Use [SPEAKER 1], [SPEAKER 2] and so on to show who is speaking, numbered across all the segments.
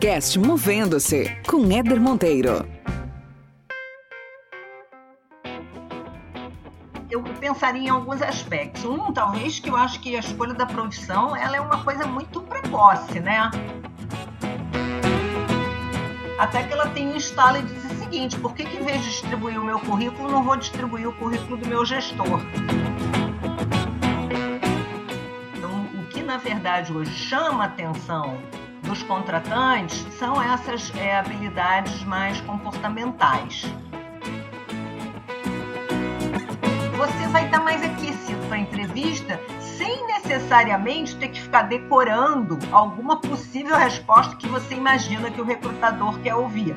[SPEAKER 1] Podcast Movendo-se com Éder Monteiro.
[SPEAKER 2] Eu pensaria em alguns aspectos. Um, talvez, que eu acho que a escolha da profissão ela é uma coisa muito precoce, né? Até que ela tem um estalo e diz o seguinte: por que, que em vez de distribuir o meu currículo, não vou distribuir o currículo do meu gestor? Então, o que na verdade hoje chama atenção dos contratantes são essas é, habilidades mais comportamentais. Você vai estar mais aquecido para a entrevista sem necessariamente ter que ficar decorando alguma possível resposta que você imagina que o recrutador quer ouvir.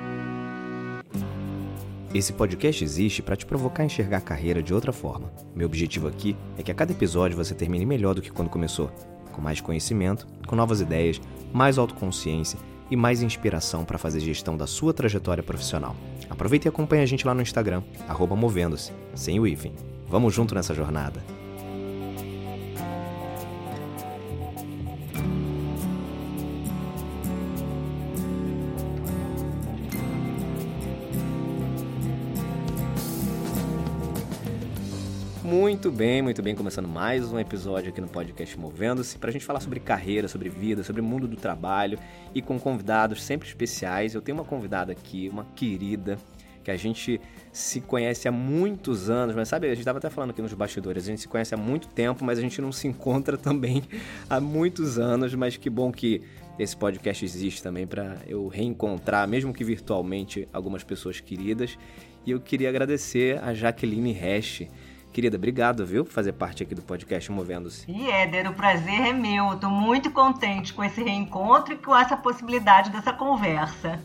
[SPEAKER 3] Esse podcast existe para te provocar a enxergar a carreira de outra forma. Meu objetivo aqui é que a cada episódio você termine melhor do que quando começou, com mais conhecimento, com novas ideias mais autoconsciência e mais inspiração para fazer gestão da sua trajetória profissional. Aproveite e acompanhe a gente lá no Instagram, movendo-se, sem o hífen. Vamos junto nessa jornada. Muito bem, muito bem. Começando mais um episódio aqui no podcast Movendo-se, para a gente falar sobre carreira, sobre vida, sobre mundo do trabalho e com convidados sempre especiais. Eu tenho uma convidada aqui, uma querida, que a gente se conhece há muitos anos, mas sabe, a gente estava até falando aqui nos bastidores, a gente se conhece há muito tempo, mas a gente não se encontra também há muitos anos, mas que bom que esse podcast existe também para eu reencontrar, mesmo que virtualmente, algumas pessoas queridas. E eu queria agradecer a Jaqueline Hash, Querida, obrigado, viu, por fazer parte aqui do podcast Movendo-se.
[SPEAKER 2] E Éder, o prazer é meu. Estou muito contente com esse reencontro e com essa possibilidade dessa conversa.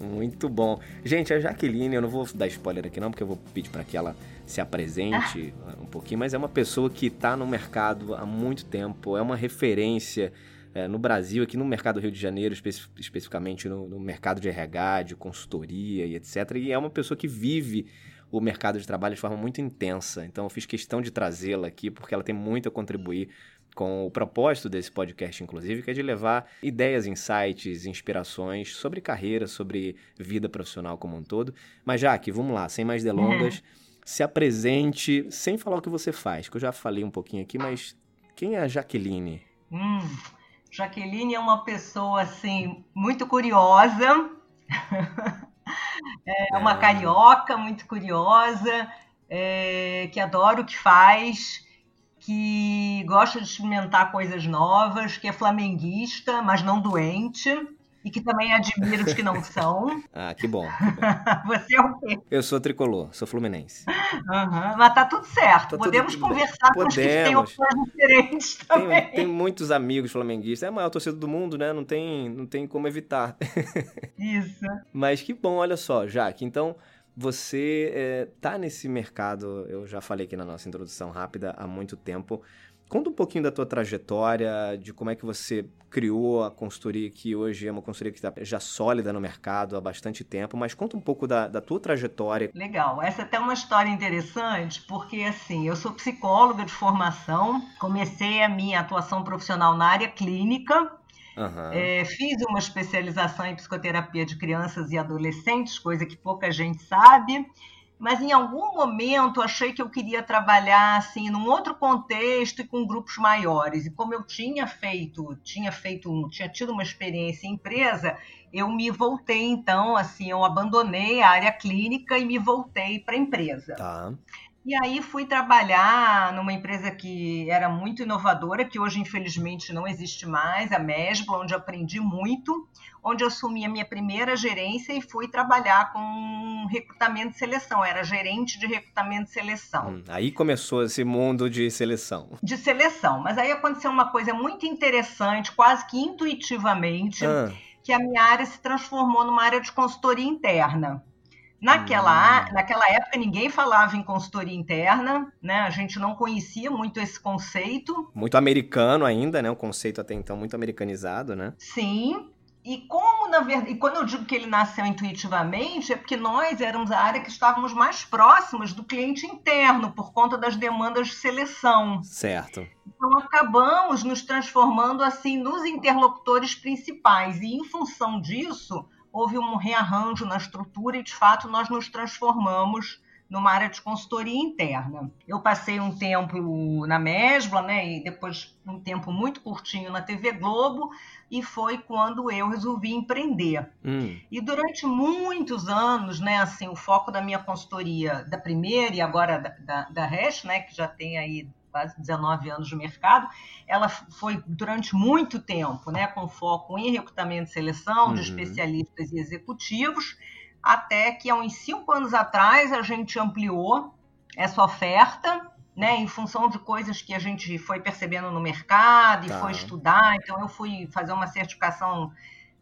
[SPEAKER 3] Muito bom. Gente, a Jaqueline, eu não vou dar spoiler aqui não, porque eu vou pedir para que ela se apresente ah. um pouquinho, mas é uma pessoa que está no mercado há muito tempo, é uma referência é, no Brasil, aqui no mercado do Rio de Janeiro, espe especificamente no, no mercado de RH, de consultoria e etc. E é uma pessoa que vive o mercado de trabalho de forma muito intensa. Então eu fiz questão de trazê-la aqui porque ela tem muito a contribuir com o propósito desse podcast, inclusive, que é de levar ideias, insights, inspirações sobre carreira, sobre vida profissional como um todo. Mas, Jaque, vamos lá, sem mais delongas, se apresente sem falar o que você faz, que eu já falei um pouquinho aqui, mas quem é a Jaqueline?
[SPEAKER 2] Hum, Jaqueline é uma pessoa, assim, muito curiosa. É uma carioca muito curiosa, é, que adora o que faz, que gosta de experimentar coisas novas, que é flamenguista, mas não doente e que também admira os que não são.
[SPEAKER 3] ah, que bom.
[SPEAKER 2] Você é o quê?
[SPEAKER 3] Eu sou tricolor, sou fluminense.
[SPEAKER 2] Uhum, mas tá tudo certo. Tá Podemos tudo... conversar Podemos. com os que têm opções diferentes também.
[SPEAKER 3] Tem, tem, muitos amigos flamenguistas. É a maior torcida do mundo, né? Não tem, não tem como evitar.
[SPEAKER 2] Isso.
[SPEAKER 3] Mas que bom, olha só, Jaque. Então, você é, tá nesse mercado, eu já falei aqui na nossa introdução rápida, há muito tempo. Conta um pouquinho da tua trajetória, de como é que você criou a consultoria que hoje é uma consultoria que está já sólida no mercado há bastante tempo, mas conta um pouco da, da tua trajetória.
[SPEAKER 2] Legal, essa é até uma história interessante, porque assim, eu sou psicóloga de formação, comecei a minha atuação profissional na área clínica, Uhum. É, fiz uma especialização em psicoterapia de crianças e adolescentes, coisa que pouca gente sabe mas em algum momento achei que eu queria trabalhar assim num outro contexto e com grupos maiores. E como eu tinha feito, tinha feito, tinha tido uma experiência em empresa, eu me voltei então, assim, eu abandonei a área clínica e me voltei para a empresa.
[SPEAKER 3] Tá.
[SPEAKER 2] E aí fui trabalhar numa empresa que era muito inovadora, que hoje infelizmente não existe mais, a Mesbla, onde aprendi muito, onde assumi a minha primeira gerência e fui trabalhar com recrutamento e seleção. Era gerente de recrutamento e seleção. Hum,
[SPEAKER 3] aí começou esse mundo de seleção.
[SPEAKER 2] De seleção. Mas aí aconteceu uma coisa muito interessante, quase que intuitivamente, ah. que a minha área se transformou numa área de consultoria interna. Naquela, hum. naquela época, ninguém falava em consultoria interna, né? A gente não conhecia muito esse conceito.
[SPEAKER 3] Muito americano ainda, né? O conceito até então muito americanizado, né?
[SPEAKER 2] Sim. E como na verdade, e quando eu digo que ele nasceu intuitivamente, é porque nós éramos a área que estávamos mais próximas do cliente interno, por conta das demandas de seleção.
[SPEAKER 3] Certo.
[SPEAKER 2] Então acabamos nos transformando assim nos interlocutores principais, e em função disso, houve um rearranjo na estrutura e, de fato, nós nos transformamos numa área de consultoria interna. Eu passei um tempo na Mesbla, né, e depois um tempo muito curtinho na TV Globo, e foi quando eu resolvi empreender. Hum. E durante muitos anos, né, assim, o foco da minha consultoria, da primeira e agora da, da, da né, que já tem aí quase 19 anos de mercado, ela foi durante muito tempo, né, com foco em recrutamento e seleção uhum. de especialistas e executivos, até que há uns cinco anos atrás a gente ampliou essa oferta, né, em função de coisas que a gente foi percebendo no mercado e tá. foi estudar. Então, eu fui fazer uma certificação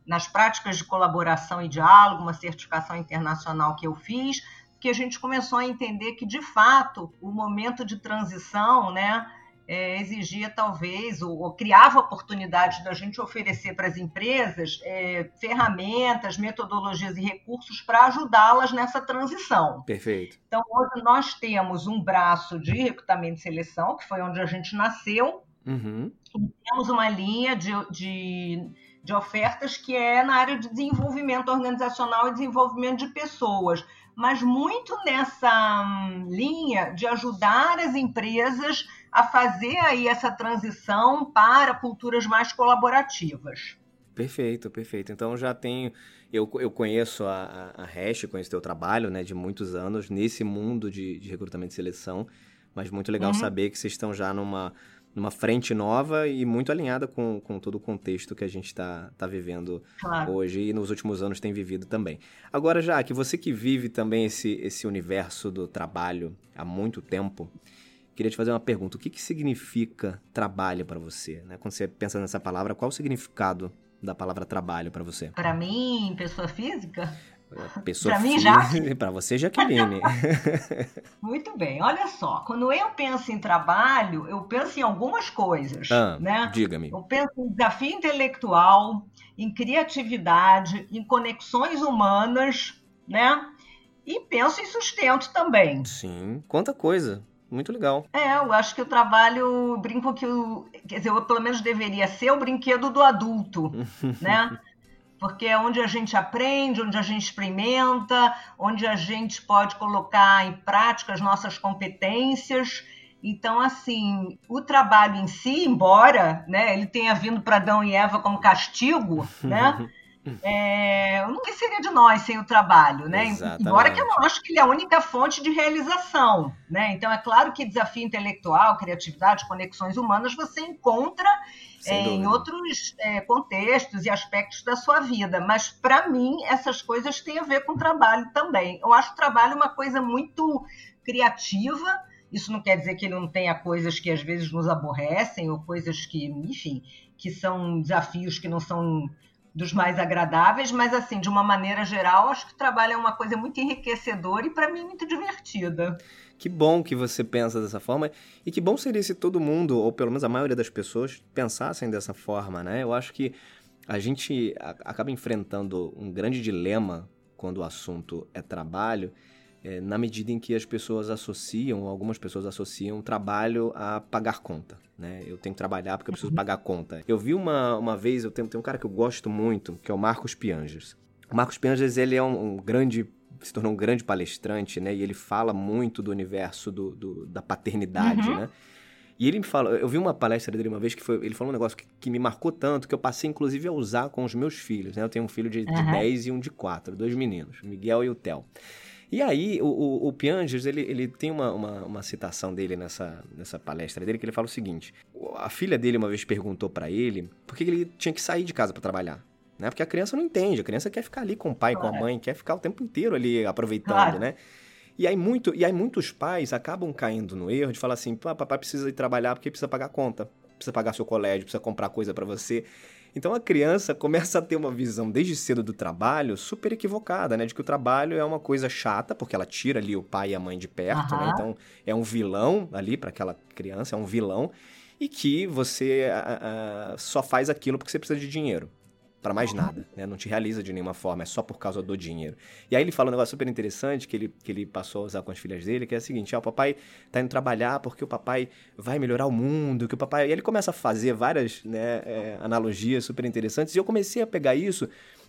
[SPEAKER 2] nas práticas de colaboração e diálogo, uma certificação internacional que eu fiz, que a gente começou a entender que, de fato, o momento de transição, né, é, exigia talvez, ou, ou, criava oportunidades da gente oferecer para as empresas é, ferramentas, metodologias e recursos para ajudá-las nessa transição.
[SPEAKER 3] Perfeito.
[SPEAKER 2] Então, hoje nós temos um braço de recrutamento e seleção, que foi onde a gente nasceu, uhum. e temos uma linha de, de, de ofertas que é na área de desenvolvimento organizacional e desenvolvimento de pessoas mas muito nessa hum, linha de ajudar as empresas a fazer aí essa transição para culturas mais colaborativas.
[SPEAKER 3] Perfeito, perfeito. Então já tenho, eu, eu conheço a, a, Hash, conheço teu trabalho, né, de muitos anos nesse mundo de, de recrutamento e seleção, mas muito legal uhum. saber que vocês estão já numa, numa frente nova e muito alinhada com, com todo o contexto que a gente está tá vivendo claro. hoje e nos últimos anos tem vivido também. Agora, já que você que vive também esse, esse universo do trabalho há muito tempo, Queria te fazer uma pergunta. O que, que significa trabalho para você? Né? Quando você pensa nessa palavra, qual o significado da palavra trabalho para você?
[SPEAKER 2] Para mim, pessoa física?
[SPEAKER 3] É, pessoa pra mim, já. Para você, Jaqueline.
[SPEAKER 2] Muito bem. Olha só, quando eu penso em trabalho, eu penso em algumas coisas. Ah, né?
[SPEAKER 3] Diga-me.
[SPEAKER 2] Eu penso em desafio intelectual, em criatividade, em conexões humanas, né? E penso em sustento também.
[SPEAKER 3] Sim, quanta coisa. Muito legal.
[SPEAKER 2] É, eu acho que o trabalho, brinco que o, quer dizer, eu pelo menos deveria ser o brinquedo do adulto, né? Porque é onde a gente aprende, onde a gente experimenta, onde a gente pode colocar em prática as nossas competências. Então, assim, o trabalho em si, embora né, ele tenha vindo para Adão e Eva como castigo, né? É, eu nunca seria de nós sem o trabalho, né? Exatamente. Embora que eu não acho que ele é a única fonte de realização, né? Então é claro que desafio intelectual, criatividade, conexões humanas você encontra em outros é, contextos e aspectos da sua vida, mas para mim essas coisas têm a ver com trabalho também. Eu acho o trabalho uma coisa muito criativa. Isso não quer dizer que ele não tenha coisas que às vezes nos aborrecem ou coisas que, enfim, que são desafios que não são dos mais agradáveis, mas assim, de uma maneira geral, acho que o trabalho é uma coisa muito enriquecedora e para mim muito divertida.
[SPEAKER 3] Que bom que você pensa dessa forma e que bom seria se todo mundo, ou pelo menos a maioria das pessoas, pensassem dessa forma, né? Eu acho que a gente acaba enfrentando um grande dilema quando o assunto é trabalho, é, na medida em que as pessoas associam, algumas pessoas associam trabalho a pagar conta, né? Eu tenho que trabalhar porque eu preciso pagar conta. Eu vi uma, uma vez, eu tenho, tenho um cara que eu gosto muito, que é o Marcos Piangers. O Marcos Piangers, ele é um, um grande se tornou um grande palestrante, né? E ele fala muito do universo do, do da paternidade, uhum. né? E ele me fala, eu vi uma palestra dele uma vez que foi, ele falou um negócio que, que, me marcou tanto que eu passei inclusive a usar com os meus filhos, né? Eu tenho um filho de, uhum. de 10 e um de 4, dois meninos, o Miguel e o Theo. E aí, o, o, o Piangers, ele, ele tem uma, uma, uma, citação dele nessa, nessa palestra dele, que ele fala o seguinte: a filha dele uma vez perguntou para ele por que ele tinha que sair de casa para trabalhar. Né? Porque a criança não entende, a criança quer ficar ali com o pai, claro. com a mãe, quer ficar o tempo inteiro ali aproveitando, claro. né? E aí, muito, e aí muitos pais acabam caindo no erro de falar assim, papai precisa ir trabalhar porque precisa pagar conta, precisa pagar seu colégio, precisa comprar coisa para você. Então a criança começa a ter uma visão desde cedo do trabalho super equivocada, né? De que o trabalho é uma coisa chata, porque ela tira ali o pai e a mãe de perto, uhum. né? Então é um vilão ali para aquela criança, é um vilão. E que você só faz aquilo porque você precisa de dinheiro. Para mais nada, né? Não te realiza de nenhuma forma, é só por causa do dinheiro. E aí ele fala um negócio super interessante que ele, que ele passou a usar com as filhas dele, que é o seguinte, ah, o papai tá indo trabalhar porque o papai vai melhorar o mundo, que o papai... E ele começa a fazer várias né, é, analogias super interessantes, e eu comecei a pegar isso...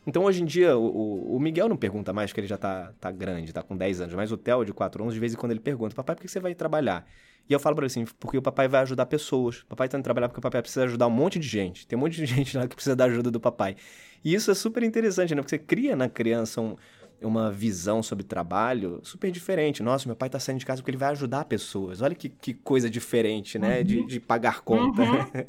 [SPEAKER 3] Então, hoje em dia, o, o Miguel não pergunta mais, porque ele já tá, tá grande, tá com 10 anos, mas o Theo, de 4 anos, de vez em quando ele pergunta, papai, por que você vai trabalhar? E eu falo para ele assim, porque o papai vai ajudar pessoas. O papai tá indo trabalhar porque o papai precisa ajudar um monte de gente. Tem um monte de gente lá que precisa da ajuda do papai. E isso é super interessante, né? Porque você cria na criança um, uma visão sobre trabalho super diferente. Nossa, meu pai tá saindo de casa porque ele vai ajudar pessoas. Olha que, que coisa diferente, né? Uhum. De, de pagar conta. Uhum.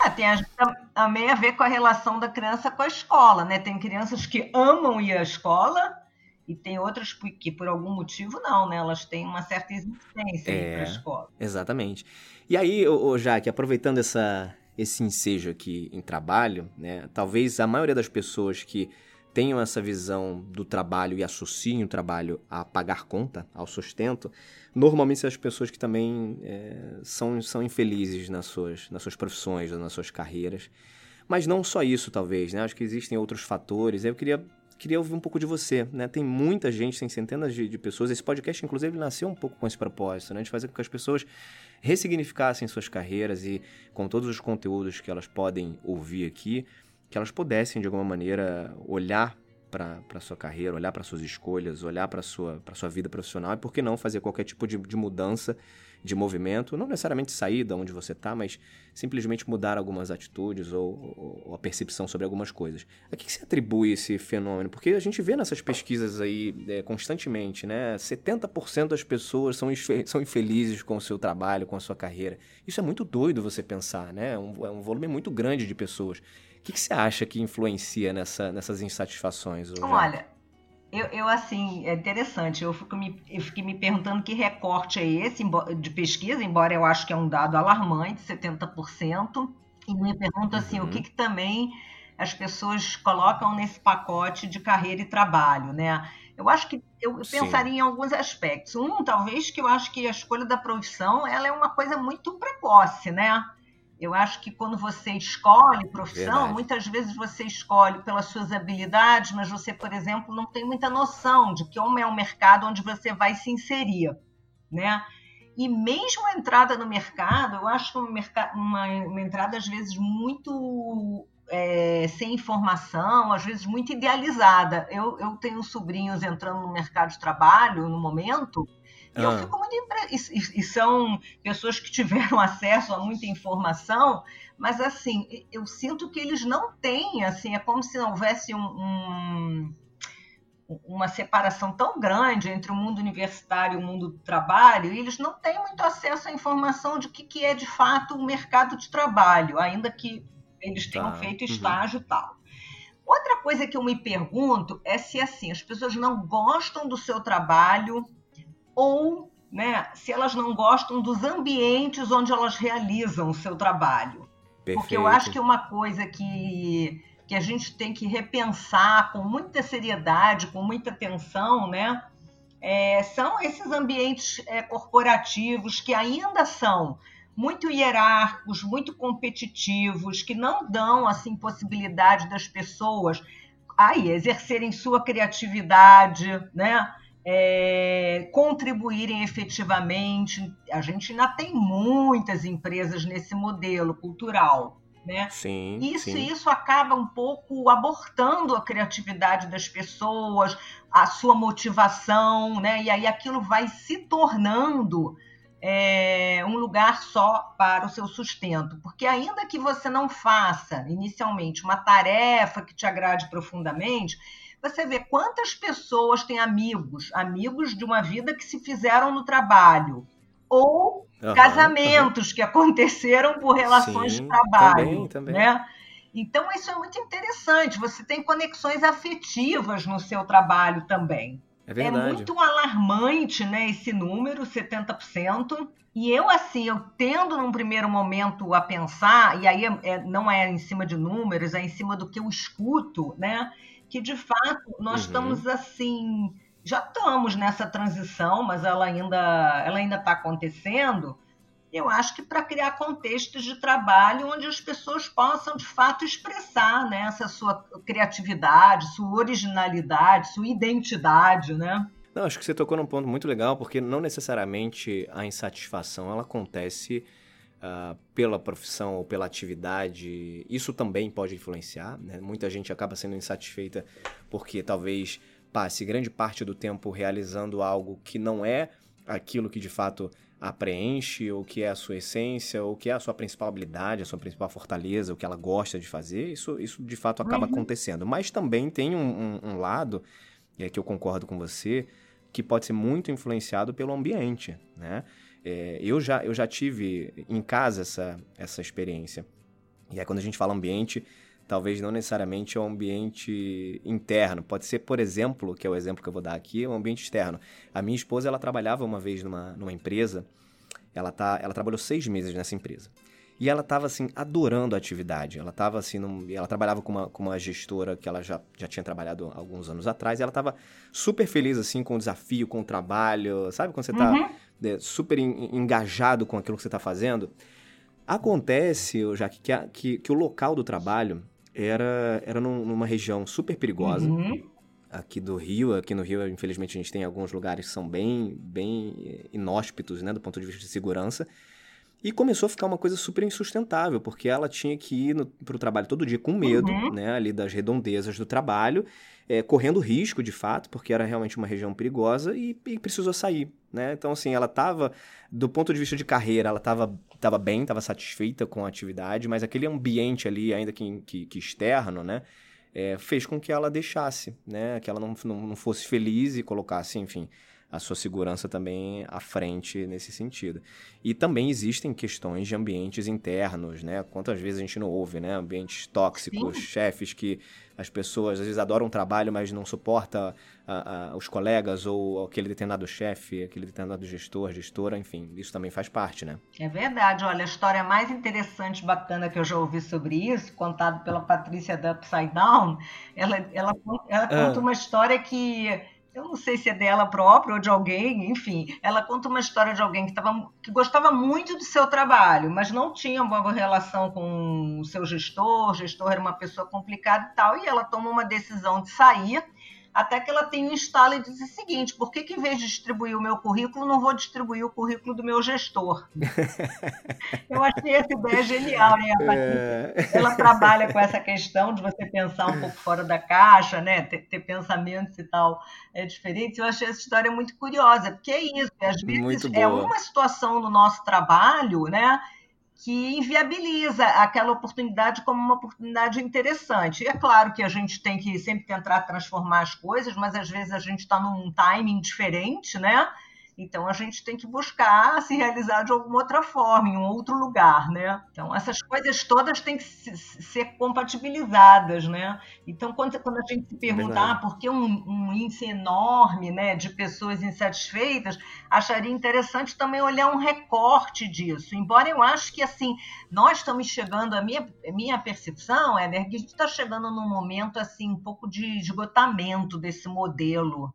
[SPEAKER 2] Ah, tem a, também a ver com a relação da criança com a escola, né? Tem crianças que amam ir à escola e tem outras que, por algum motivo, não, né? Elas têm uma certa existência é, para a escola.
[SPEAKER 3] Exatamente. E aí, ô, Jaque, aproveitando essa, esse ensejo aqui em trabalho, né? Talvez a maioria das pessoas que tenham essa visão do trabalho e associem o trabalho a pagar conta, ao sustento, normalmente são as pessoas que também é, são, são infelizes nas suas, nas suas profissões, nas suas carreiras. Mas não só isso, talvez, né? Acho que existem outros fatores. Eu queria queria ouvir um pouco de você, né? Tem muita gente, tem centenas de, de, pessoas. Esse podcast, inclusive, nasceu um pouco com esse propósito, né? De fazer com que as pessoas ressignificassem suas carreiras e com todos os conteúdos que elas podem ouvir aqui, que elas pudessem, de alguma maneira, olhar para a sua carreira, olhar para suas escolhas, olhar para a sua, sua vida profissional e, por que não, fazer qualquer tipo de, de mudança de movimento, não necessariamente sair da onde você está, mas simplesmente mudar algumas atitudes ou, ou, a percepção sobre algumas coisas. A que, que se atribui esse fenômeno? Porque a gente vê nessas pesquisas aí é, constantemente, né? 70% das pessoas são, são infelizes com o seu trabalho, com a sua carreira. Isso é muito doido você pensar, né? É um, é um volume muito grande de pessoas. O que, que você acha que influencia nessa, nessas insatisfações?
[SPEAKER 2] Olha, eu, eu, assim, é interessante. Eu, fico me, eu fiquei me perguntando que recorte é esse de pesquisa, embora eu acho que é um dado alarmante, 70%. E me pergunto assim, uhum. o que, que também as pessoas colocam nesse pacote de carreira e trabalho, né? Eu acho que eu pensaria em alguns aspectos. Um, talvez que eu acho que a escolha da profissão ela é uma coisa muito precoce, né? Eu acho que quando você escolhe profissão, Verdade. muitas vezes você escolhe pelas suas habilidades, mas você, por exemplo, não tem muita noção de que como é um mercado onde você vai se inserir, né? E mesmo a entrada no mercado, eu acho uma, uma, uma entrada às vezes muito é, sem informação, às vezes muito idealizada. Eu, eu tenho sobrinhos entrando no mercado de trabalho no momento e eu ah. fico muito impre... e, e, são pessoas que tiveram acesso a muita informação, mas assim, eu sinto que eles não têm, assim, é como se não houvesse um, um, uma separação tão grande entre o mundo universitário e o mundo do trabalho, e eles não têm muito acesso à informação de o que, que é de fato o mercado de trabalho, ainda que eles tenham tá. feito uhum. estágio e uhum. tal. Outra coisa que eu me pergunto é se assim as pessoas não gostam do seu trabalho ou né, se elas não gostam dos ambientes onde elas realizam o seu trabalho. Perfeito. Porque eu acho que uma coisa que, que a gente tem que repensar com muita seriedade, com muita atenção, né, é, são esses ambientes é, corporativos que ainda são muito hierárquicos, muito competitivos, que não dão assim possibilidade das pessoas aí exercerem sua criatividade, né? É, contribuírem efetivamente. A gente ainda tem muitas empresas nesse modelo cultural. Né?
[SPEAKER 3] Sim,
[SPEAKER 2] isso,
[SPEAKER 3] sim.
[SPEAKER 2] isso acaba um pouco abortando a criatividade das pessoas, a sua motivação, né? e aí aquilo vai se tornando é, um lugar só para o seu sustento. Porque, ainda que você não faça inicialmente uma tarefa que te agrade profundamente, você vê quantas pessoas têm amigos, amigos de uma vida que se fizeram no trabalho, ou uhum, casamentos uhum. que aconteceram por relações Sim, de trabalho, também, também. né? Então isso é muito interessante. Você tem conexões afetivas no seu trabalho também.
[SPEAKER 3] É,
[SPEAKER 2] é muito alarmante, né, esse número, 70%. E eu, assim, eu tendo num primeiro momento a pensar, e aí é, é, não é em cima de números, é em cima do que eu escuto, né? Que de fato nós uhum. estamos assim, já estamos nessa transição, mas ela ainda ela ainda está acontecendo eu acho que para criar contextos de trabalho onde as pessoas possam, de fato, expressar né, essa sua criatividade, sua originalidade, sua identidade, né?
[SPEAKER 3] Não, acho que você tocou num ponto muito legal, porque não necessariamente a insatisfação ela acontece uh, pela profissão ou pela atividade. Isso também pode influenciar. Né? Muita gente acaba sendo insatisfeita porque talvez passe grande parte do tempo realizando algo que não é aquilo que de fato a preenche, ou que é a sua essência, ou que é a sua principal habilidade, a sua principal fortaleza, o que ela gosta de fazer, isso, isso de fato acaba uhum. acontecendo. Mas também tem um, um, um lado, e é que eu concordo com você, que pode ser muito influenciado pelo ambiente, né? É, eu, já, eu já tive em casa essa, essa experiência. E aí quando a gente fala ambiente, talvez não necessariamente é um ambiente interno. Pode ser, por exemplo, que é o exemplo que eu vou dar aqui, um ambiente externo. A minha esposa, ela trabalhava uma vez numa, numa empresa, ela, tá, ela trabalhou seis meses nessa empresa. E ela estava assim, adorando a atividade. Ela estava assim, num, ela trabalhava com uma, com uma gestora que ela já, já tinha trabalhado alguns anos atrás, e ela estava super feliz assim com o desafio, com o trabalho. Sabe quando você está uhum. É, super engajado com aquilo que você está fazendo? Acontece, já que, que, que o local do trabalho era, era num, numa região super perigosa. Uhum. Aqui do Rio, aqui no Rio, infelizmente, a gente tem alguns lugares que são bem, bem inóspitos, né, do ponto de vista de segurança. E começou a ficar uma coisa super insustentável, porque ela tinha que ir para o trabalho todo dia com medo, uhum. né, ali das redondezas do trabalho, é, correndo risco, de fato, porque era realmente uma região perigosa e, e precisou sair, né? Então, assim, ela estava, do ponto de vista de carreira, ela estava tava bem, estava satisfeita com a atividade, mas aquele ambiente ali, ainda que, que, que externo, né, é, fez com que ela deixasse, né, que ela não, não, não fosse feliz e colocasse, enfim, a sua segurança também à frente nesse sentido. E também existem questões de ambientes internos, né? Quantas vezes a gente não ouve, né? Ambientes tóxicos, Sim. chefes que as pessoas às vezes adoram o trabalho, mas não suporta a, a, os colegas ou aquele determinado chefe, aquele determinado gestor, gestora, enfim, isso também faz parte, né?
[SPEAKER 2] É verdade. Olha, a história mais interessante, bacana que eu já ouvi sobre isso, contado pela Patrícia da Upside Down, ela, ela, ela ah. conta uma história que eu não sei se é dela própria ou de alguém, enfim, ela conta uma história de alguém que, tava, que gostava muito do seu trabalho, mas não tinha uma boa relação com o seu gestor, o gestor era uma pessoa complicada e tal, e ela toma uma decisão de sair até que ela tem um estalo e diz o seguinte: por que, que em vez de distribuir o meu currículo, não vou distribuir o currículo do meu gestor? Eu achei essa ideia genial, né? É... Ela trabalha com essa questão de você pensar um pouco fora da caixa, né? Ter, ter pensamentos e tal é diferente. Eu achei essa história muito curiosa, porque é isso, às vezes é uma situação no nosso trabalho, né? Que inviabiliza aquela oportunidade como uma oportunidade interessante. E é claro que a gente tem que sempre tentar transformar as coisas, mas às vezes a gente está num timing diferente, né? Então a gente tem que buscar se realizar de alguma outra forma, em um outro lugar, né? Então essas coisas todas têm que ser compatibilizadas, né? Então quando, quando a gente se perguntar ah, por que um, um, índice enorme, né, de pessoas insatisfeitas, acharia interessante também olhar um recorte disso. Embora eu acho que assim nós estamos chegando, a minha, minha percepção é que a gente está chegando num momento assim um pouco de esgotamento desse modelo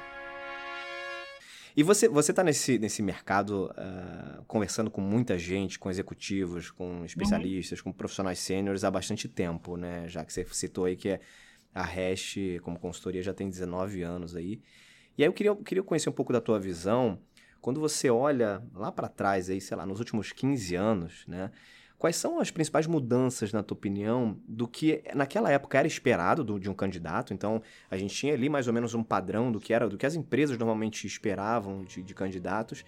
[SPEAKER 3] E você, você tá nesse, nesse mercado uh, conversando com muita gente, com executivos, com especialistas, uhum. com profissionais sêniores há bastante tempo, né? Já que você citou aí que é a Hash, como consultoria, já tem 19 anos aí. E aí eu queria, eu queria conhecer um pouco da tua visão, quando você olha lá para trás aí, sei lá, nos últimos 15 anos, né? Quais são as principais mudanças, na tua opinião, do que naquela época era esperado do, de um candidato? Então, a gente tinha ali mais ou menos um padrão do que era, do que as empresas normalmente esperavam de, de candidatos.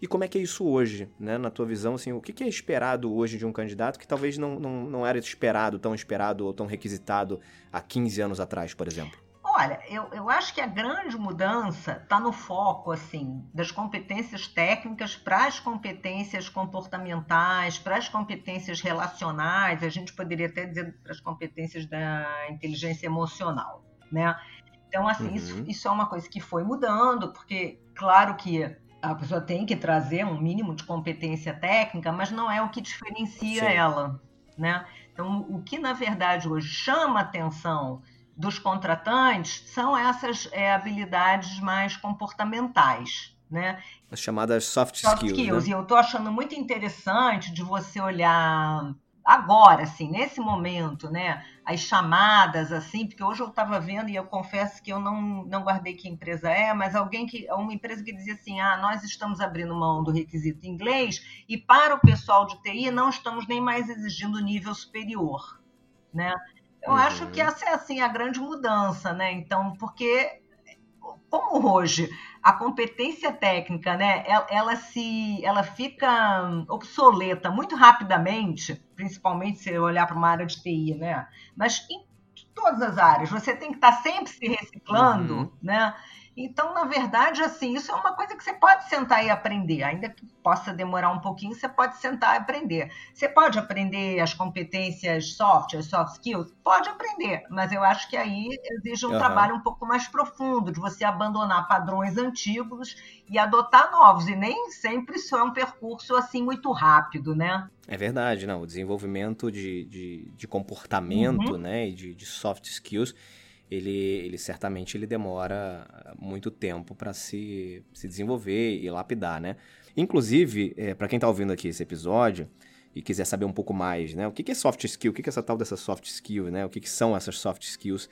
[SPEAKER 3] E como é que é isso hoje, né? Na tua visão, assim, o que, é esperado hoje de um candidato que talvez não, não, não era esperado, tão esperado ou tão requisitado há 15 anos atrás, por exemplo?
[SPEAKER 2] Olha, eu, eu acho que a grande mudança está no foco assim das competências técnicas para as competências comportamentais, para as competências relacionais, a gente poderia até dizer para as competências da inteligência emocional, né? Então, assim, uhum. isso, isso é uma coisa que foi mudando, porque, claro que a pessoa tem que trazer um mínimo de competência técnica, mas não é o que diferencia Sim. ela, né? Então, o que na verdade hoje chama atenção dos contratantes são essas é, habilidades mais comportamentais, né?
[SPEAKER 3] As chamadas soft, soft skills. skills.
[SPEAKER 2] Né? E eu estou achando muito interessante de você olhar agora, assim, nesse momento, né, as chamadas, assim, porque hoje eu estava vendo e eu confesso que eu não, não guardei que empresa é, mas alguém que, uma empresa que dizia assim, ah, nós estamos abrindo mão do requisito inglês e para o pessoal de TI não estamos nem mais exigindo nível superior, né? Eu uhum. acho que essa é assim a grande mudança, né? Então, porque como hoje a competência técnica, né, ela, ela, se, ela fica obsoleta muito rapidamente, principalmente se olhar para uma área de TI, né? Mas em todas as áreas, você tem que estar sempre se reciclando, uhum. né? Então, na verdade, assim, isso é uma coisa que você pode sentar e aprender, ainda que possa demorar um pouquinho, você pode sentar e aprender. Você pode aprender as competências soft, as soft skills? Pode aprender, mas eu acho que aí exige um uhum. trabalho um pouco mais profundo, de você abandonar padrões antigos e adotar novos, e nem sempre isso é um percurso assim muito rápido, né?
[SPEAKER 3] É verdade, não. O desenvolvimento de, de, de comportamento, uhum. né, e de, de soft skills ele, ele certamente ele demora muito tempo para se, se desenvolver e lapidar, né? Inclusive, é, para quem está ouvindo aqui esse episódio e quiser saber um pouco mais, né? O que, que é soft skill? O que, que é essa tal dessa soft skill, né? O que, que são essas soft skills?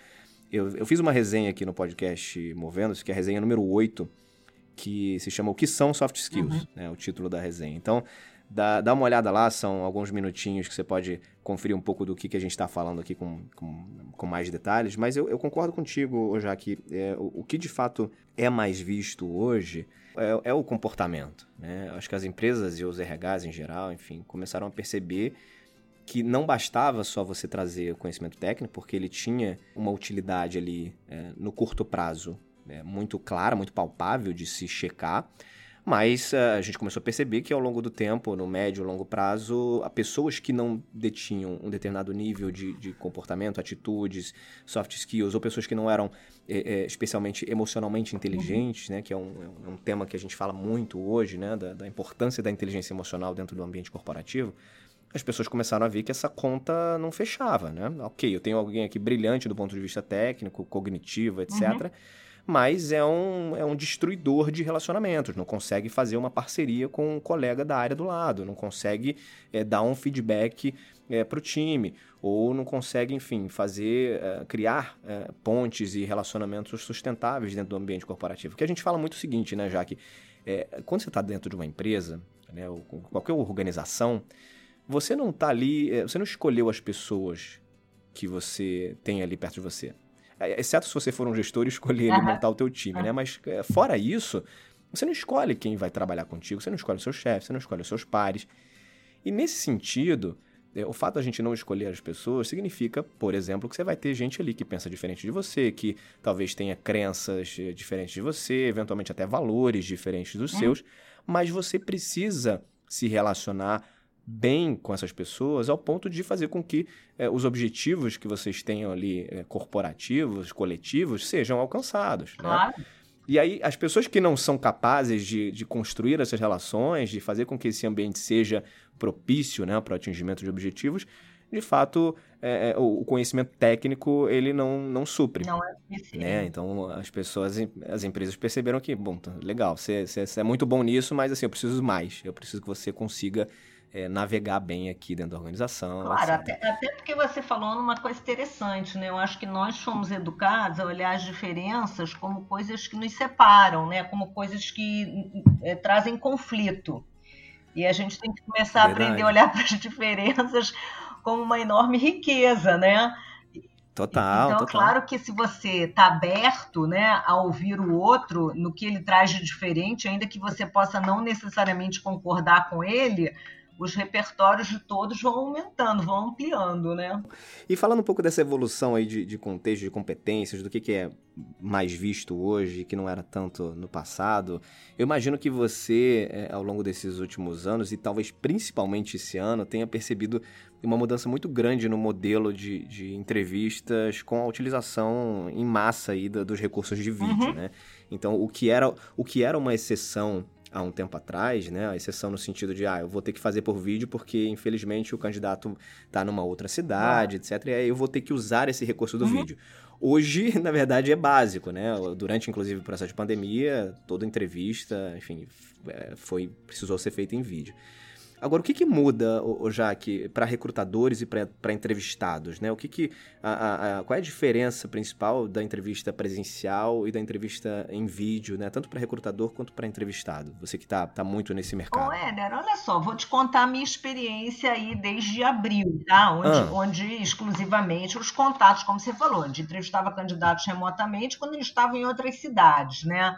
[SPEAKER 3] Eu, eu fiz uma resenha aqui no podcast Movendo-se, que é a resenha número 8, que se chama O que são soft skills, uhum. né? O título da resenha. Então, Dá, dá uma olhada lá, são alguns minutinhos que você pode conferir um pouco do que, que a gente está falando aqui com, com, com, mais detalhes. Mas eu, eu concordo contigo, já que é, o, o, que de fato é mais visto hoje é, é o comportamento. Né? Acho que as empresas e os RHs em geral, enfim, começaram a perceber que não bastava só você trazer o conhecimento técnico, porque ele tinha uma utilidade ali é, no curto prazo é, muito clara, muito palpável de se checar, mas uh, a gente começou a perceber que ao longo do tempo, no médio e longo prazo, pessoas que não detinham um determinado nível de, de comportamento, atitudes, soft skills, ou pessoas que não eram é, é, especialmente emocionalmente inteligentes, né, que é um, é um tema que a gente fala muito hoje, né, da, da importância da inteligência emocional dentro do ambiente corporativo, as pessoas começaram a ver que essa conta não fechava, né? Ok, eu tenho alguém aqui brilhante do ponto de vista técnico, cognitivo, etc., uhum mas é um, é um destruidor de relacionamentos, não consegue fazer uma parceria com um colega da área do lado, não consegue é, dar um feedback é, para o time, ou não consegue, enfim, fazer, é, criar é, pontes e relacionamentos sustentáveis dentro do ambiente corporativo. Que a gente fala muito o seguinte, né, Jaque? É, quando você está dentro de uma empresa, né, ou qualquer organização, você não está ali, é, você não escolheu as pessoas que você tem ali perto de você. É, exceto se você for um gestor e escolher uhum. montar o teu time, né? Mas é, fora isso, você não escolhe quem vai trabalhar contigo, você não escolhe o seu chefe, você não escolhe os seus pares. E nesse sentido, é, o fato da gente não escolher as pessoas significa, por exemplo, que você vai ter gente ali que pensa diferente de você, que talvez tenha crenças diferentes de você, eventualmente até valores diferentes dos uhum. seus, mas você precisa se relacionar bem com essas pessoas ao ponto de fazer com que é, os objetivos que vocês tenham ali é, corporativos, coletivos, sejam alcançados. Né? Claro. Né? E aí, as pessoas que não são capazes de, de construir essas relações, de fazer com que esse ambiente seja propício né, para o atingimento de objetivos, de fato, é, o conhecimento técnico ele não, não supre.
[SPEAKER 2] Não é.
[SPEAKER 3] Né? Então, as pessoas, as empresas perceberam que, bom, tá legal, você, você, você é muito bom nisso, mas assim, eu preciso mais. Eu preciso que você consiga é, navegar bem aqui dentro da organização.
[SPEAKER 2] Claro, até, até, porque você falou numa coisa interessante, né? Eu acho que nós somos educados a olhar as diferenças como coisas que nos separam, né? Como coisas que é, trazem conflito. E a gente tem que começar Verdade. a aprender a olhar para as diferenças como uma enorme riqueza, né?
[SPEAKER 3] Total.
[SPEAKER 2] Então,
[SPEAKER 3] total.
[SPEAKER 2] claro que se você está aberto né, a ouvir o outro no que ele traz de diferente, ainda que você possa não necessariamente concordar com ele, os repertórios de todos vão aumentando, vão ampliando, né?
[SPEAKER 3] E falando um pouco dessa evolução aí de, de contexto, de competências, do que, que é mais visto hoje, que não era tanto no passado, eu imagino que você, é, ao longo desses últimos anos, e talvez principalmente esse ano, tenha percebido uma mudança muito grande no modelo de, de entrevistas com a utilização em massa aí dos recursos de vídeo, uhum. né? Então, o que era, o que era uma exceção há um tempo atrás, né? A exceção no sentido de, ah, eu vou ter que fazer por vídeo porque, infelizmente, o candidato está numa outra cidade, ah. etc. E aí eu vou ter que usar esse recurso do uhum. vídeo. Hoje, na verdade, é básico, né? Durante, inclusive, o processo de pandemia, toda entrevista, enfim, é, foi precisou ser feita em vídeo. Agora, o que, que muda, o Jaque, para recrutadores e para entrevistados? Né? O que que, a, a, qual é a diferença principal da entrevista presencial e da entrevista em vídeo, né? tanto para recrutador quanto para entrevistado? Você que está tá muito nesse mercado.
[SPEAKER 2] Ô, Éder, olha só, vou te contar a minha experiência aí desde abril, tá? onde, ah. onde exclusivamente os contatos, como você falou, onde entrevistava candidatos remotamente quando eles estavam em outras cidades, né?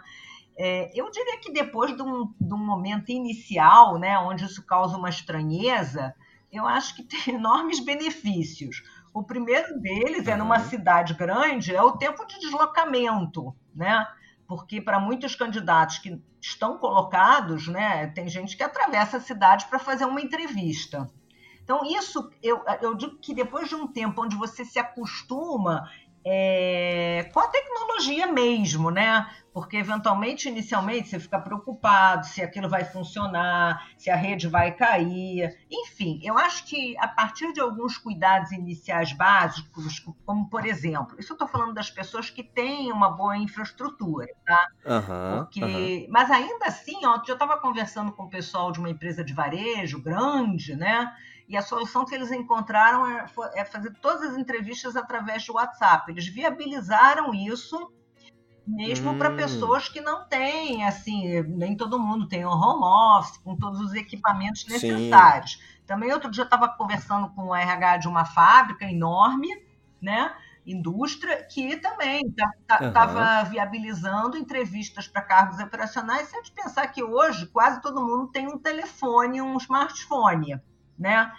[SPEAKER 2] É, eu diria que depois de um, de um, momento inicial, né, onde isso causa uma estranheza, eu acho que tem enormes benefícios. O primeiro deles é numa cidade grande, é o tempo de deslocamento, né? Porque para muitos candidatos que estão colocados, né, tem gente que atravessa a cidade para fazer uma entrevista. Então, isso, eu, eu digo que depois de um tempo onde você se acostuma é, com a tecnologia mesmo, né? Porque eventualmente, inicialmente, você fica preocupado se aquilo vai funcionar, se a rede vai cair. Enfim, eu acho que a partir de alguns cuidados iniciais básicos, como por exemplo, isso eu estou falando das pessoas que têm uma boa infraestrutura, tá?
[SPEAKER 3] Uhum,
[SPEAKER 2] Porque, uhum. Mas ainda assim, ó, eu estava conversando com o pessoal de uma empresa de varejo grande, né? E a solução que eles encontraram é, é fazer todas as entrevistas através do WhatsApp. Eles viabilizaram isso mesmo hum. para pessoas que não têm, assim, nem todo mundo tem um home office com todos os equipamentos necessários. Sim. Também outro dia eu estava conversando com o RH de uma fábrica enorme, né? Indústria, que também estava tá, uhum. viabilizando entrevistas para cargos operacionais, sem a gente pensar que hoje quase todo mundo tem um telefone, um smartphone né?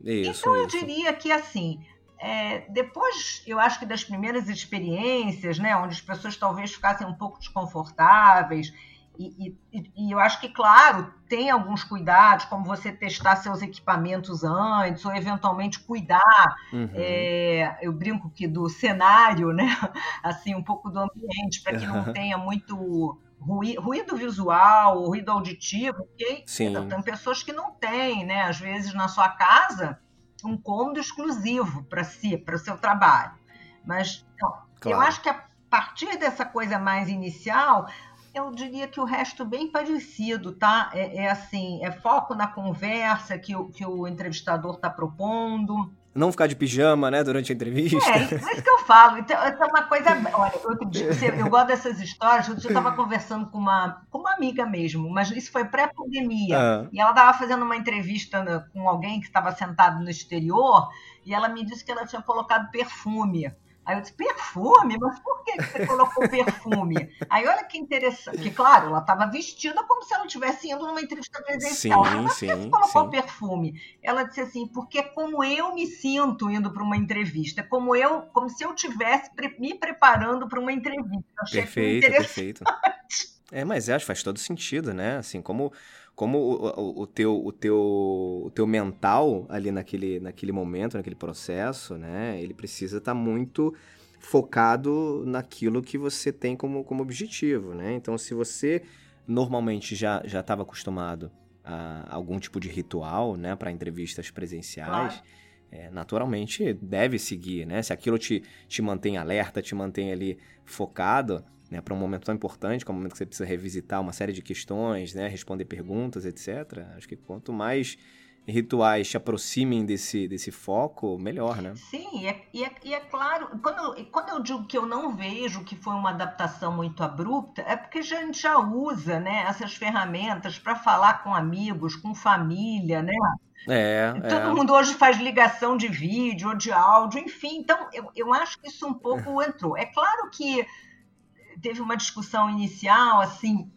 [SPEAKER 2] Isso, então eu diria que assim, é, depois eu acho que das primeiras experiências, né, onde as pessoas talvez ficassem um pouco desconfortáveis e, e, e, eu acho que, claro, tem alguns cuidados, como você testar seus equipamentos antes, ou eventualmente cuidar. Uhum. É, eu brinco que do cenário, né? Assim, um pouco do ambiente, para que não tenha muito ruído visual, ruído auditivo, ok? Sim. Tem pessoas que não têm, né? Às vezes na sua casa, um cômodo exclusivo para si, para o seu trabalho. Mas então, claro. eu acho que a partir dessa coisa mais inicial, eu diria que o resto bem parecido, tá? É, é assim, é foco na conversa que o, que o entrevistador está propondo,
[SPEAKER 3] não ficar de pijama, né, durante a entrevista.
[SPEAKER 2] É, isso que eu falo. Então, é uma coisa. Olha, outro dia, eu gosto dessas histórias. Outro dia eu estava conversando com uma, com uma amiga mesmo, mas isso foi pré-pandemia. Ah. E ela estava fazendo uma entrevista com alguém que estava sentado no exterior, e ela me disse que ela tinha colocado perfume. Aí eu disse, perfume? Mas por que você colocou perfume? Aí olha que interessante, que claro, ela estava vestida como se ela estivesse indo numa entrevista presencial. Sim, Mas sim, por que você colocou sim. perfume? Ela disse assim, porque é como eu me sinto indo para uma entrevista, é como eu, como se eu tivesse me preparando para uma entrevista.
[SPEAKER 3] Achei perfeito, perfeito. É, mas acho que faz todo sentido, né? Assim, como como o, o, o, teu, o, teu, o teu mental ali naquele, naquele momento, naquele processo, né? Ele precisa estar tá muito focado naquilo que você tem como, como objetivo, né? Então, se você normalmente já já estava acostumado a algum tipo de ritual, né, para entrevistas presenciais, é, naturalmente deve seguir, né? Se aquilo te, te mantém alerta, te mantém ali focado, né, para um momento tão importante, como o momento que você precisa revisitar uma série de questões, né, responder perguntas, etc. Acho que quanto mais rituais te aproximem desse, desse foco, melhor, né?
[SPEAKER 2] Sim, e é, e é, e é claro, quando, quando eu digo que eu não vejo que foi uma adaptação muito abrupta, é porque a gente já usa né, essas ferramentas para falar com amigos, com família, né?
[SPEAKER 3] É,
[SPEAKER 2] Todo é. mundo hoje faz ligação de vídeo ou de áudio, enfim. Então, eu, eu acho que isso um pouco entrou. É claro que teve uma discussão inicial, assim,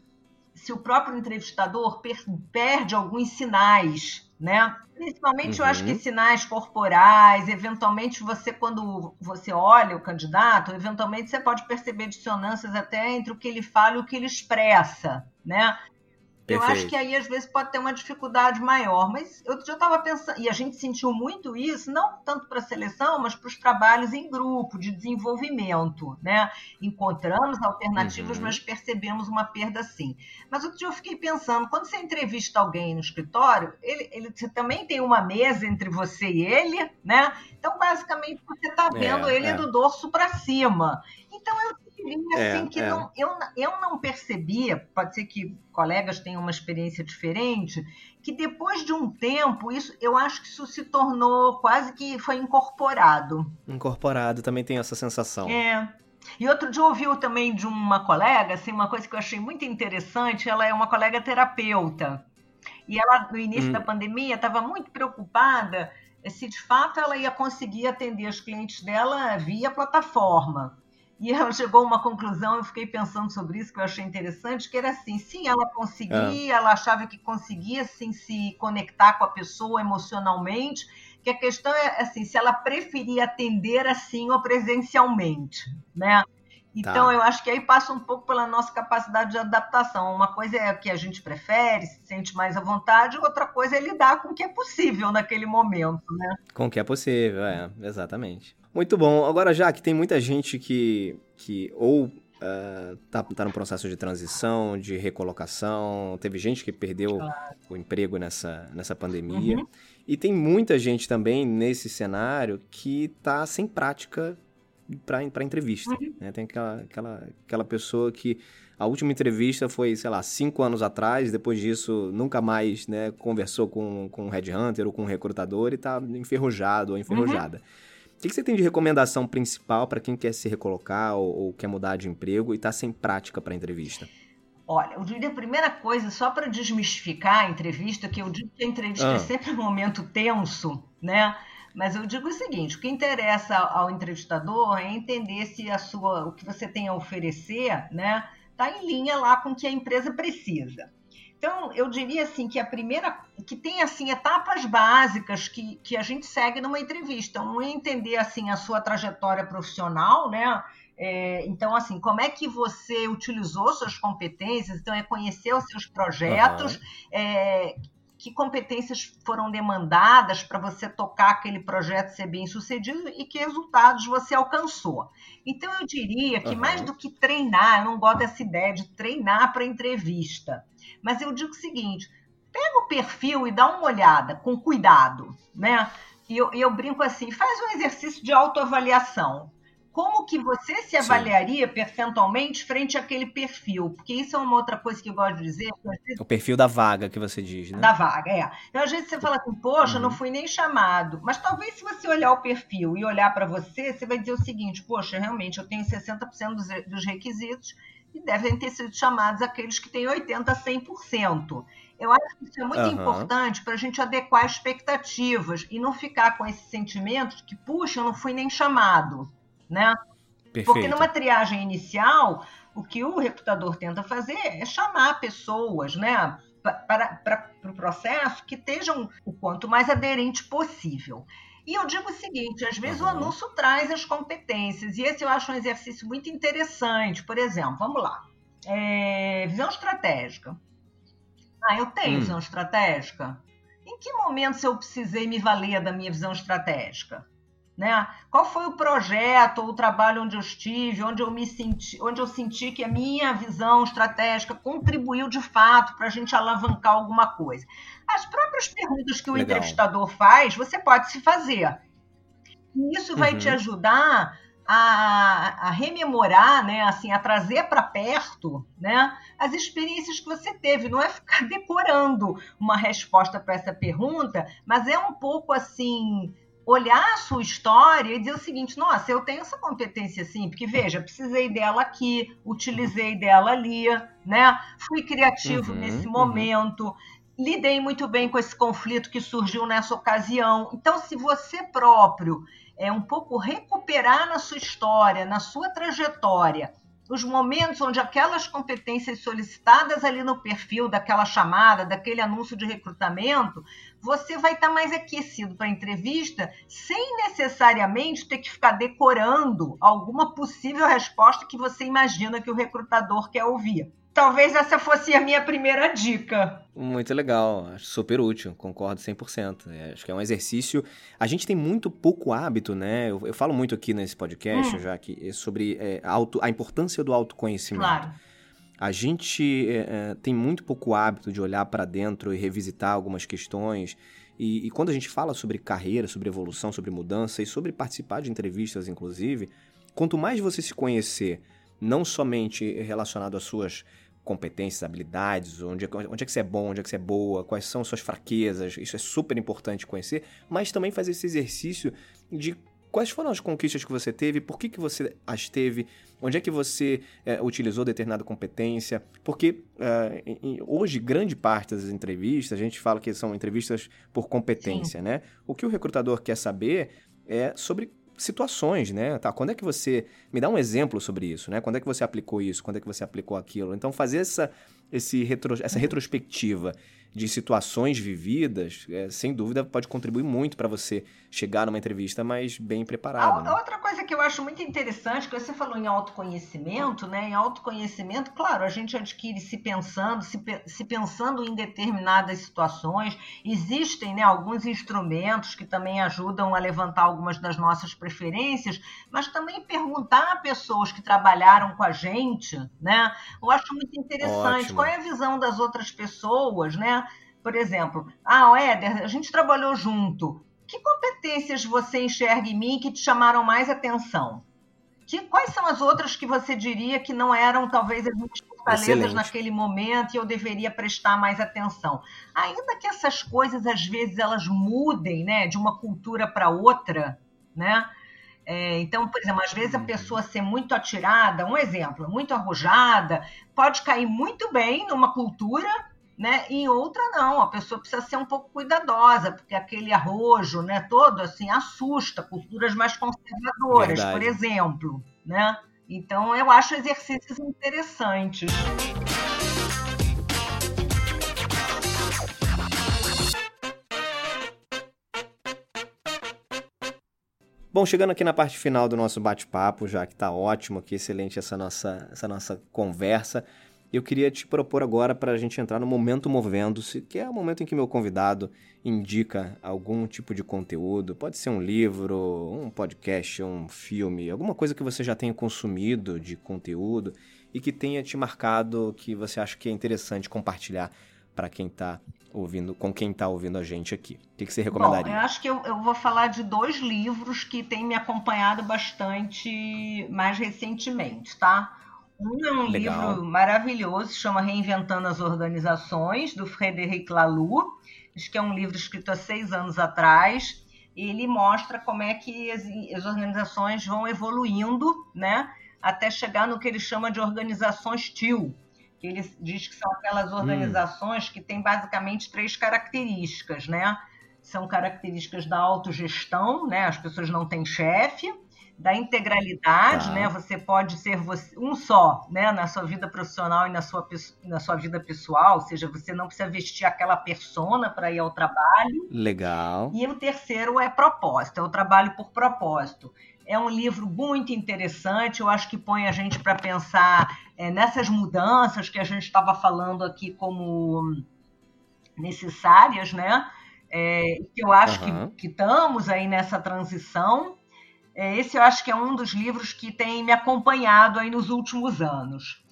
[SPEAKER 2] se o próprio entrevistador per perde alguns sinais né? Principalmente, uhum. eu acho que uhum. sinais corporais, eventualmente você, quando você olha o candidato, eventualmente você pode perceber dissonâncias até entre o que ele fala e o que ele expressa, né? Perfeito. Eu acho que aí às vezes pode ter uma dificuldade maior, mas eu já estava pensando, e a gente sentiu muito isso, não tanto para a seleção, mas para os trabalhos em grupo, de desenvolvimento, né? Encontramos alternativas, uhum. mas percebemos uma perda sim. Mas outro dia eu fiquei pensando, quando você entrevista alguém no escritório, ele, ele você também tem uma mesa entre você e ele, né? Então, basicamente, você está vendo é, ele é. do dorso para cima. Então, eu é, assim que é. não, eu, eu não percebia, pode ser que colegas tenham uma experiência diferente, que depois de um tempo, isso eu acho que isso se tornou quase que foi incorporado.
[SPEAKER 3] Incorporado, também tem essa sensação.
[SPEAKER 2] É. E outro dia eu ouvi também de uma colega, assim, uma coisa que eu achei muito interessante, ela é uma colega terapeuta. E ela, no início hum. da pandemia, estava muito preocupada se de fato ela ia conseguir atender os clientes dela via plataforma. E ela chegou a uma conclusão, eu fiquei pensando sobre isso, que eu achei interessante, que era assim, sim, ela conseguia, é. ela achava que conseguia assim, se conectar com a pessoa emocionalmente, que a questão é assim, se ela preferia atender assim ou presencialmente, né? Então, tá. eu acho que aí passa um pouco pela nossa capacidade de adaptação. Uma coisa é o que a gente prefere, se sente mais à vontade, outra coisa é lidar com o que é possível naquele momento, né?
[SPEAKER 3] Com o que é possível, é, exatamente. Muito bom. Agora, já que tem muita gente que, que ou uh, tá, tá no processo de transição, de recolocação, teve gente que perdeu claro. o emprego nessa, nessa pandemia. Uhum. E tem muita gente também nesse cenário que tá sem prática para entrevista. Uhum. Né? Tem aquela, aquela, aquela pessoa que a última entrevista foi, sei lá, cinco anos atrás, depois disso nunca mais né, conversou com, com um headhunter ou com um recrutador e está enferrujado ou enferrujada. Uhum. O que você tem de recomendação principal para quem quer se recolocar ou, ou, quer mudar de emprego e está sem prática para entrevista?
[SPEAKER 2] Olha, eu diria a primeira coisa, só para desmistificar a entrevista, que eu digo que a entrevista é ah. é sempre um momento tenso, né? Mas eu digo o seguinte: o que interessa ao entrevistador é entender se a sua, o que você tem a oferecer, né, está em linha lá com o que a empresa precisa. Então, eu diria assim que a primeira, que tem assim etapas básicas que, que a gente segue numa entrevista. Um é entender assim a sua trajetória profissional, né? É, então, assim, como é que você utilizou suas competências? Então, é conhecer os seus projetos, uhum. é, que competências foram demandadas para você tocar aquele projeto ser bem sucedido e que resultados você alcançou. Então, eu diria que uhum. mais do que treinar, eu não gosto dessa ideia de treinar para entrevista, mas eu digo o seguinte: pega o perfil e dá uma olhada com cuidado, né? E eu, eu brinco assim, faz um exercício de autoavaliação como que você se avaliaria Sim. percentualmente frente àquele perfil? Porque isso é uma outra coisa que eu gosto de dizer.
[SPEAKER 3] O perfil da vaga que você diz, né?
[SPEAKER 2] Da vaga, é. Então, às vezes você fala assim, poxa, uhum. não fui nem chamado. Mas talvez se você olhar o perfil e olhar para você, você vai dizer o seguinte, poxa, realmente, eu tenho 60% dos, dos requisitos e devem ter sido chamados aqueles que têm 80%, 100%. Eu acho que isso é muito uhum. importante para a gente adequar expectativas e não ficar com esse sentimento de que, puxa, eu não fui nem chamado né? Perfeito. Porque numa triagem inicial, o que o recrutador tenta fazer é chamar pessoas, né? Para, para, para o processo que estejam o quanto mais aderente possível. E eu digo o seguinte: às vezes uhum. o anúncio traz as competências, e esse eu acho um exercício muito interessante. Por exemplo, vamos lá. É, visão estratégica. Ah, eu tenho hum. visão estratégica? Em que momento eu precisei me valer da minha visão estratégica? Né? Qual foi o projeto ou o trabalho onde eu estive, onde eu me senti, onde eu senti que a minha visão estratégica contribuiu de fato para a gente alavancar alguma coisa? As próprias perguntas que o Legal. entrevistador faz, você pode se fazer. E isso vai uhum. te ajudar a, a, rememorar, né, assim, a trazer para perto, né, as experiências que você teve. Não é ficar decorando uma resposta para essa pergunta, mas é um pouco assim olhar a sua história e dizer o seguinte: nossa, eu tenho essa competência sim, porque veja, precisei dela aqui, utilizei dela ali, né? Fui criativo uhum, nesse uhum. momento, lidei muito bem com esse conflito que surgiu nessa ocasião. Então, se você próprio é um pouco recuperar na sua história, na sua trajetória, os momentos onde aquelas competências solicitadas ali no perfil daquela chamada, daquele anúncio de recrutamento, você vai estar mais aquecido para a entrevista, sem necessariamente ter que ficar decorando alguma possível resposta que você imagina que o recrutador quer ouvir. Talvez essa fosse a minha primeira dica.
[SPEAKER 3] Muito legal, acho super útil, concordo 100%. É, acho que é um exercício. A gente tem muito pouco hábito, né? Eu, eu falo muito aqui nesse podcast, hum. já que é sobre é, auto, a importância do autoconhecimento. Claro. A gente é, é tem muito pouco hábito de olhar para dentro e revisitar algumas questões. E, e, quando a gente fala sobre carreira, sobre evolução, sobre mudança e sobre participar de entrevistas, inclusive, quanto mais você se conhecer, não somente relacionado às suas competências, habilidades, onde, é onde é que você é bom, onde é que você é boa, quais são suas fraquezas, isso é super importante conhecer, mas também fazer esse exercício de quais foram as conquistas que você teve, por que, que você as teve, onde é que você é, utilizou determinada competência, porque uh, em, hoje grande parte das entrevistas, a gente fala que são entrevistas por competência, Sim. né? O que o recrutador quer saber é sobre situações, né? Tá, quando é que você me dá um exemplo sobre isso, né? Quando é que você aplicou isso? Quando é que você aplicou aquilo? Então fazer essa esse retro, essa uhum. retrospectiva de situações vividas, é, sem dúvida, pode contribuir muito para você chegar numa entrevista mais bem preparado.
[SPEAKER 2] A, né? Outra coisa que eu acho muito interessante, que você falou em autoconhecimento, né? Em autoconhecimento, claro, a gente adquire se pensando, se, se pensando em determinadas situações. Existem né, alguns instrumentos que também ajudam a levantar algumas das nossas preferências, mas também perguntar a pessoas que trabalharam com a gente, né? Eu acho muito interessante. Ótimo. Qual é a visão das outras pessoas, né? Por exemplo, ah, Éder, a gente trabalhou junto. Que competências você enxerga em mim que te chamaram mais atenção? Que, quais são as outras que você diria que não eram talvez as minhas fortalezas naquele momento e eu deveria prestar mais atenção? Ainda que essas coisas às vezes elas mudem, né, de uma cultura para outra, né? É, então, por exemplo, às vezes a uhum. pessoa ser muito atirada, um exemplo, muito arrojada, pode cair muito bem numa cultura né? Em outra não, a pessoa precisa ser um pouco cuidadosa, porque aquele arrojo, né, todo assim assusta culturas mais conservadoras, Verdade. por exemplo, né? Então eu acho exercícios interessantes.
[SPEAKER 3] Bom, chegando aqui na parte final do nosso bate-papo, já que está ótimo, que excelente essa nossa, essa nossa conversa. Eu queria te propor agora para a gente entrar no momento movendo-se, que é o momento em que meu convidado indica algum tipo de conteúdo. Pode ser um livro, um podcast, um filme, alguma coisa que você já tenha consumido de conteúdo e que tenha te marcado, que você acha que é interessante compartilhar para quem está ouvindo, com quem está ouvindo a gente aqui. O que, que você recomendaria?
[SPEAKER 2] Bom, eu acho que eu, eu, vou falar de dois livros que têm me acompanhado bastante mais recentemente, tá? Um é um Legal. livro maravilhoso, chama Reinventando as Organizações, do Frederic Laloux. Que é um livro escrito há seis anos atrás. Ele mostra como é que as, as organizações vão evoluindo, né? Até chegar no que ele chama de organizações TIL, que ele diz que são aquelas hum. organizações hum. que têm basicamente três características, né? São características da autogestão, né? As pessoas não têm chefe, da integralidade, tá. né? Você pode ser você, um só, né? Na sua vida profissional e na sua, na sua vida pessoal, ou seja, você não precisa vestir aquela persona para ir ao trabalho.
[SPEAKER 3] Legal.
[SPEAKER 2] E o terceiro é propósito, é o trabalho por propósito. É um livro muito interessante, eu acho que põe a gente para pensar é, nessas mudanças que a gente estava falando aqui como necessárias, né? É, eu acho uhum. que, que estamos aí nessa transição esse eu acho que é um dos livros que tem me acompanhado aí nos últimos anos.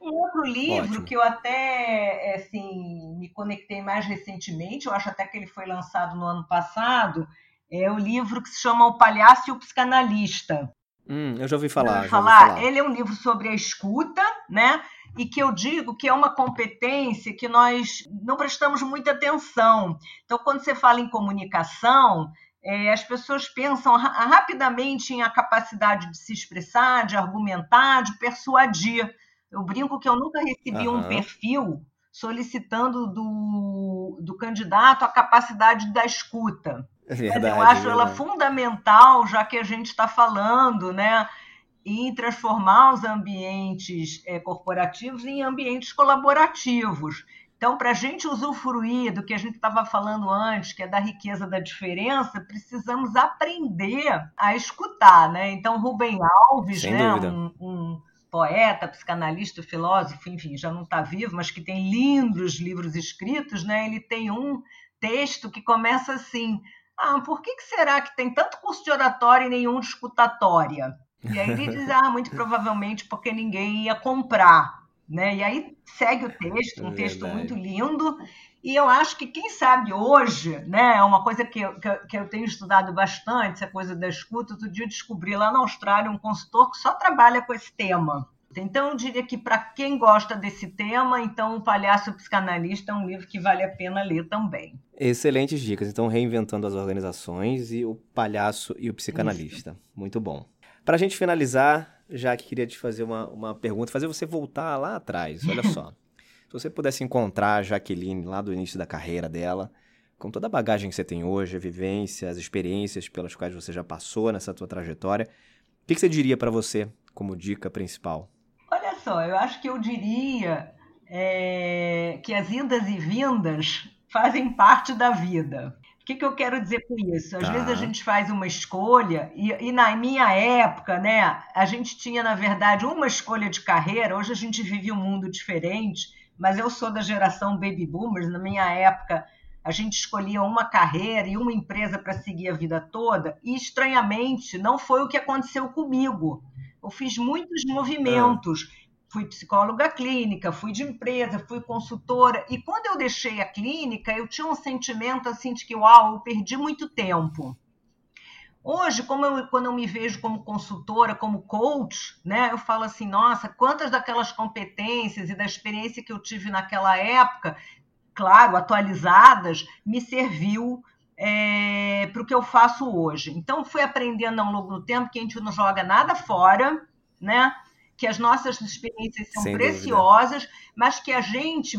[SPEAKER 2] Um outro livro Ótimo. que eu até é, assim, me conectei mais recentemente, eu acho até que ele foi lançado no ano passado, é o livro que se chama O Palhaço e o Psicanalista.
[SPEAKER 3] Hum, eu já ouvi falar. Já
[SPEAKER 2] ouvi falar. falar. Ele é um livro sobre a escuta, né? E que eu digo que é uma competência que nós não prestamos muita atenção. Então, quando você fala em comunicação, é, as pessoas pensam ra rapidamente em a capacidade de se expressar, de argumentar, de persuadir. Eu brinco que eu nunca recebi uhum. um perfil solicitando do, do candidato a capacidade da escuta.
[SPEAKER 3] É verdade,
[SPEAKER 2] Mas eu acho é ela fundamental, já que a gente está falando, né? em transformar os ambientes é, corporativos em ambientes colaborativos. Então, para a gente usufruir do que a gente estava falando antes, que é da riqueza da diferença, precisamos aprender a escutar, né? Então, Rubem Alves, Sem né, um, um poeta, psicanalista, filósofo, enfim, já não está vivo, mas que tem lindos livros escritos, né? Ele tem um texto que começa assim: Ah, por que, que será que tem tanto curso de oratória e nenhum de escutatória? E aí ele diz: Ah, muito provavelmente porque ninguém ia comprar. Né? E aí segue o texto, um é texto muito lindo. E eu acho que quem sabe hoje, né, é uma coisa que eu, que eu tenho estudado bastante, essa coisa da escuta. Outro dia eu descobri lá na Austrália um consultor que só trabalha com esse tema. Então, eu diria que para quem gosta desse tema, então O Palhaço Psicanalista é um livro que vale a pena ler também.
[SPEAKER 3] Excelentes dicas. Então, Reinventando as Organizações e O Palhaço e o Psicanalista. Isso. Muito bom. Para a gente finalizar, já que queria te fazer uma, uma pergunta, fazer você voltar lá atrás. Olha só. Se você pudesse encontrar a Jaqueline lá do início da carreira dela, com toda a bagagem que você tem hoje, a vivência, as experiências pelas quais você já passou nessa tua trajetória, o que, que você diria para você como dica principal?
[SPEAKER 2] Olha só, eu acho que eu diria é, que as indas e vindas fazem parte da vida. O que, que eu quero dizer com isso? Às tá. vezes a gente faz uma escolha, e, e, na minha época, né, a gente tinha, na verdade, uma escolha de carreira. Hoje a gente vive um mundo diferente, mas eu sou da geração baby boomers. Na minha época, a gente escolhia uma carreira e uma empresa para seguir a vida toda, e estranhamente não foi o que aconteceu comigo. Eu fiz muitos movimentos. Ah fui psicóloga clínica, fui de empresa, fui consultora. E quando eu deixei a clínica, eu tinha um sentimento assim de que, uau, eu perdi muito tempo. Hoje, como eu, quando eu me vejo como consultora, como coach, né, eu falo assim, nossa, quantas daquelas competências e da experiência que eu tive naquela época, claro, atualizadas, me serviu é, para o que eu faço hoje. Então, fui aprendendo ao longo do tempo que a gente não joga nada fora, né? Que as nossas experiências são Sem preciosas, dúvida. mas que a gente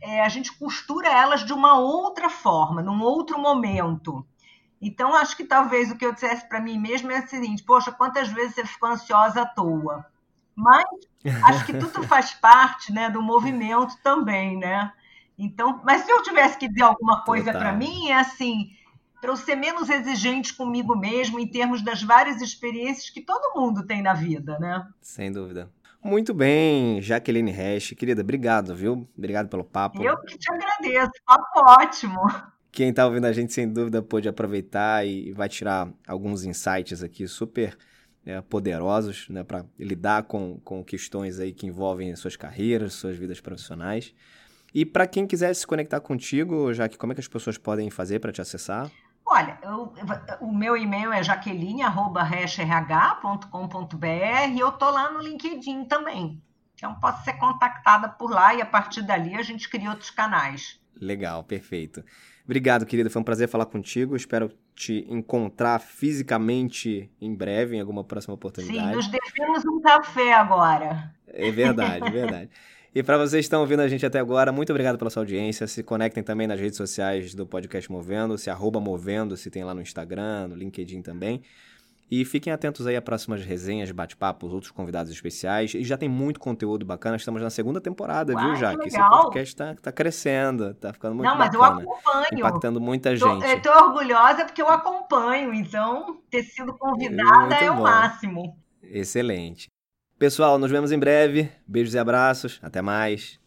[SPEAKER 2] é, a gente costura elas de uma outra forma, num outro momento. Então, acho que talvez o que eu dissesse para mim mesmo é o seguinte: poxa, quantas vezes você ficou ansiosa à toa? Mas acho que tudo faz parte né, do movimento também, né? Então, mas se eu tivesse que dizer alguma coisa para mim, é assim: para eu ser menos exigente comigo mesmo em termos das várias experiências que todo mundo tem na vida, né?
[SPEAKER 3] Sem dúvida. Muito bem, Jaqueline Hash, querida, obrigado, viu? Obrigado pelo papo.
[SPEAKER 2] Eu que te agradeço, papo ótimo.
[SPEAKER 3] Quem está ouvindo a gente, sem dúvida, pode aproveitar e vai tirar alguns insights aqui super é, poderosos, né, para lidar com, com questões aí que envolvem suas carreiras, suas vidas profissionais. E para quem quiser se conectar contigo, já que como é que as pessoas podem fazer para te acessar?
[SPEAKER 2] Olha, eu, o meu e-mail é jaqueline.com.br e eu tô lá no LinkedIn também. Então posso ser contactada por lá e a partir dali a gente cria outros canais.
[SPEAKER 3] Legal, perfeito. Obrigado, querida. Foi um prazer falar contigo. Espero te encontrar fisicamente em breve, em alguma próxima oportunidade.
[SPEAKER 2] Sim, nos devemos um café agora.
[SPEAKER 3] É verdade, é verdade. E para vocês que estão ouvindo a gente até agora, muito obrigado pela sua audiência. Se conectem também nas redes sociais do podcast Movendo, se arroba Movendo, se tem lá no Instagram, no LinkedIn também. E fiquem atentos aí a próximas resenhas, bate-papos, outros convidados especiais. E já tem muito conteúdo bacana. Estamos na segunda temporada, Uau, viu, Jaque? Esse podcast está tá crescendo, tá ficando muito Não, bacana. Não, mas eu acompanho. Impactando muita gente.
[SPEAKER 2] eu tô orgulhosa porque eu acompanho. Então, ter sido convidada muito é bom. o máximo.
[SPEAKER 3] Excelente. Pessoal, nos vemos em breve. Beijos e abraços. Até mais.